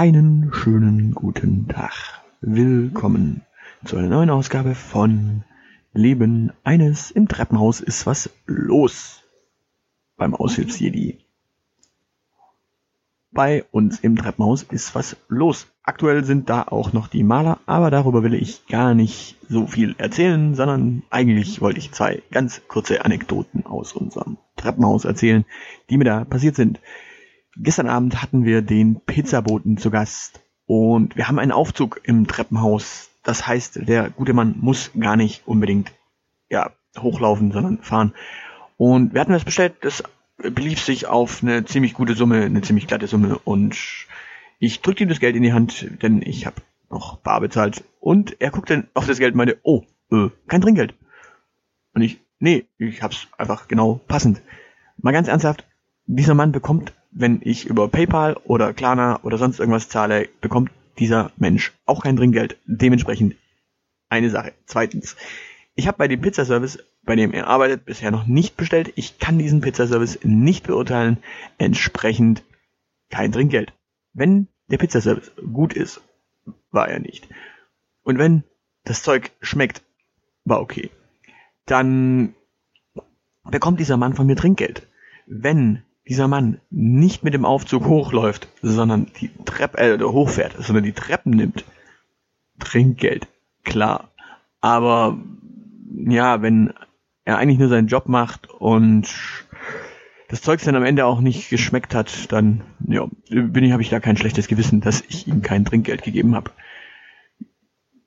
Einen schönen guten Tag. Willkommen zu einer neuen Ausgabe von Leben eines im Treppenhaus ist was los beim Aushilfsjedi. Bei uns im Treppenhaus ist was los. Aktuell sind da auch noch die Maler, aber darüber will ich gar nicht so viel erzählen, sondern eigentlich wollte ich zwei ganz kurze Anekdoten aus unserem Treppenhaus erzählen, die mir da passiert sind. Gestern Abend hatten wir den Pizzaboten zu Gast und wir haben einen Aufzug im Treppenhaus. Das heißt, der gute Mann muss gar nicht unbedingt ja, hochlaufen, sondern fahren. Und wir hatten das bestellt, das belief sich auf eine ziemlich gute Summe, eine ziemlich glatte Summe und ich drückte ihm das Geld in die Hand, denn ich habe noch bar bezahlt und er guckte auf das Geld und meinte, oh, äh, kein Trinkgeld. Und ich, nee, ich hab's einfach genau passend. Mal ganz ernsthaft, dieser Mann bekommt wenn ich über PayPal oder Klarna oder sonst irgendwas zahle, bekommt dieser Mensch auch kein Trinkgeld. Dementsprechend eine Sache. Zweitens, ich habe bei dem Pizzaservice, bei dem er arbeitet, bisher noch nicht bestellt. Ich kann diesen Pizzaservice nicht beurteilen. Entsprechend kein Trinkgeld. Wenn der Pizzaservice gut ist, war er nicht. Und wenn das Zeug schmeckt, war okay. Dann bekommt dieser Mann von mir Trinkgeld. Wenn dieser Mann nicht mit dem Aufzug hochläuft, sondern die Treppe, äh, hochfährt, sondern die Treppen nimmt, Trinkgeld, klar. Aber ja, wenn er eigentlich nur seinen Job macht und das Zeug dann am Ende auch nicht geschmeckt hat, dann ja, bin ich, habe ich da kein schlechtes Gewissen, dass ich ihm kein Trinkgeld gegeben habe.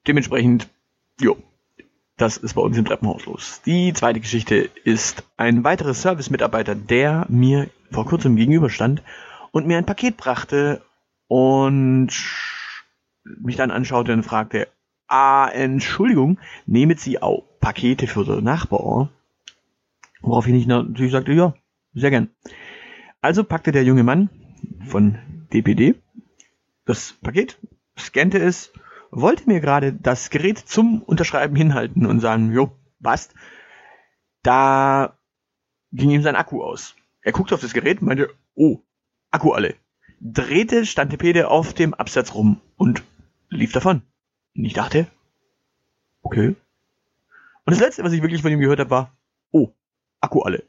Dementsprechend, jo, das ist bei uns im Treppenhaus los. Die zweite Geschichte ist ein weiterer Service-Mitarbeiter, der mir vor kurzem gegenüberstand und mir ein Paket brachte und mich dann anschaute und fragte, ah, Entschuldigung, nehmen Sie auch Pakete für den Nachbar? Woraufhin ich natürlich sagte, ja, sehr gern. Also packte der junge Mann von DPD das Paket, scannte es wollte mir gerade das Gerät zum Unterschreiben hinhalten und sagen, jo, passt. Da ging ihm sein Akku aus. Er guckte auf das Gerät und meinte, oh, Akku alle. Drehte Stantepede auf dem Absatz rum und lief davon. Und ich dachte, okay. Und das letzte, was ich wirklich von ihm gehört habe, war, oh, Akku alle.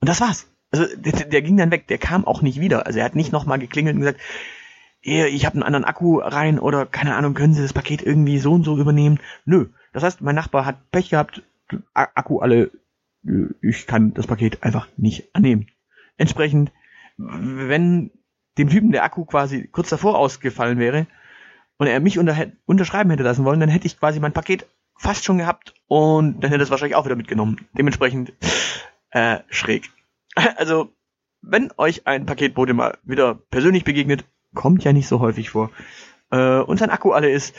Und das war's. Also der, der ging dann weg, der kam auch nicht wieder. Also er hat nicht nochmal geklingelt und gesagt, ich habe einen anderen Akku rein oder keine Ahnung, können Sie das Paket irgendwie so und so übernehmen? Nö. Das heißt, mein Nachbar hat Pech gehabt, Akku alle, ich kann das Paket einfach nicht annehmen. Entsprechend, wenn dem Typen der Akku quasi kurz davor ausgefallen wäre und er mich unter, unterschreiben hätte lassen wollen, dann hätte ich quasi mein Paket fast schon gehabt und dann hätte er es wahrscheinlich auch wieder mitgenommen. Dementsprechend äh, schräg. Also, wenn euch ein Paketbote mal wieder persönlich begegnet, kommt ja nicht so häufig vor, äh, und sein Akku alle ist,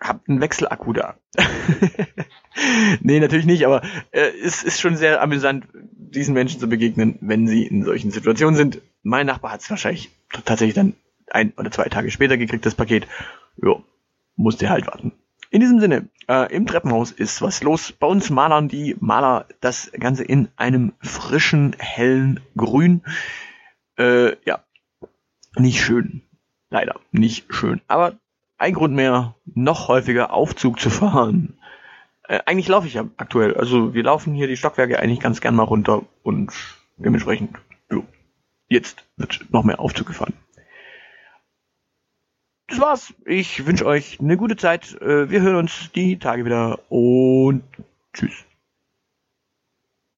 habt einen Wechselakku da. nee, natürlich nicht, aber äh, es ist schon sehr amüsant, diesen Menschen zu begegnen, wenn sie in solchen Situationen sind. Mein Nachbar hat es wahrscheinlich tatsächlich dann ein oder zwei Tage später gekriegt, das Paket. Jo, musste halt warten. In diesem Sinne, äh, im Treppenhaus ist was los. Bei uns malern die Maler das Ganze in einem frischen, hellen Grün. Äh, ja, nicht schön. Leider, nicht schön. Aber ein Grund mehr, noch häufiger Aufzug zu fahren. Äh, eigentlich laufe ich ja aktuell. Also wir laufen hier die Stockwerke eigentlich ganz gern mal runter und dementsprechend, jo, jetzt wird noch mehr Aufzug gefahren. Das war's. Ich wünsche euch eine gute Zeit. Äh, wir hören uns die Tage wieder und tschüss.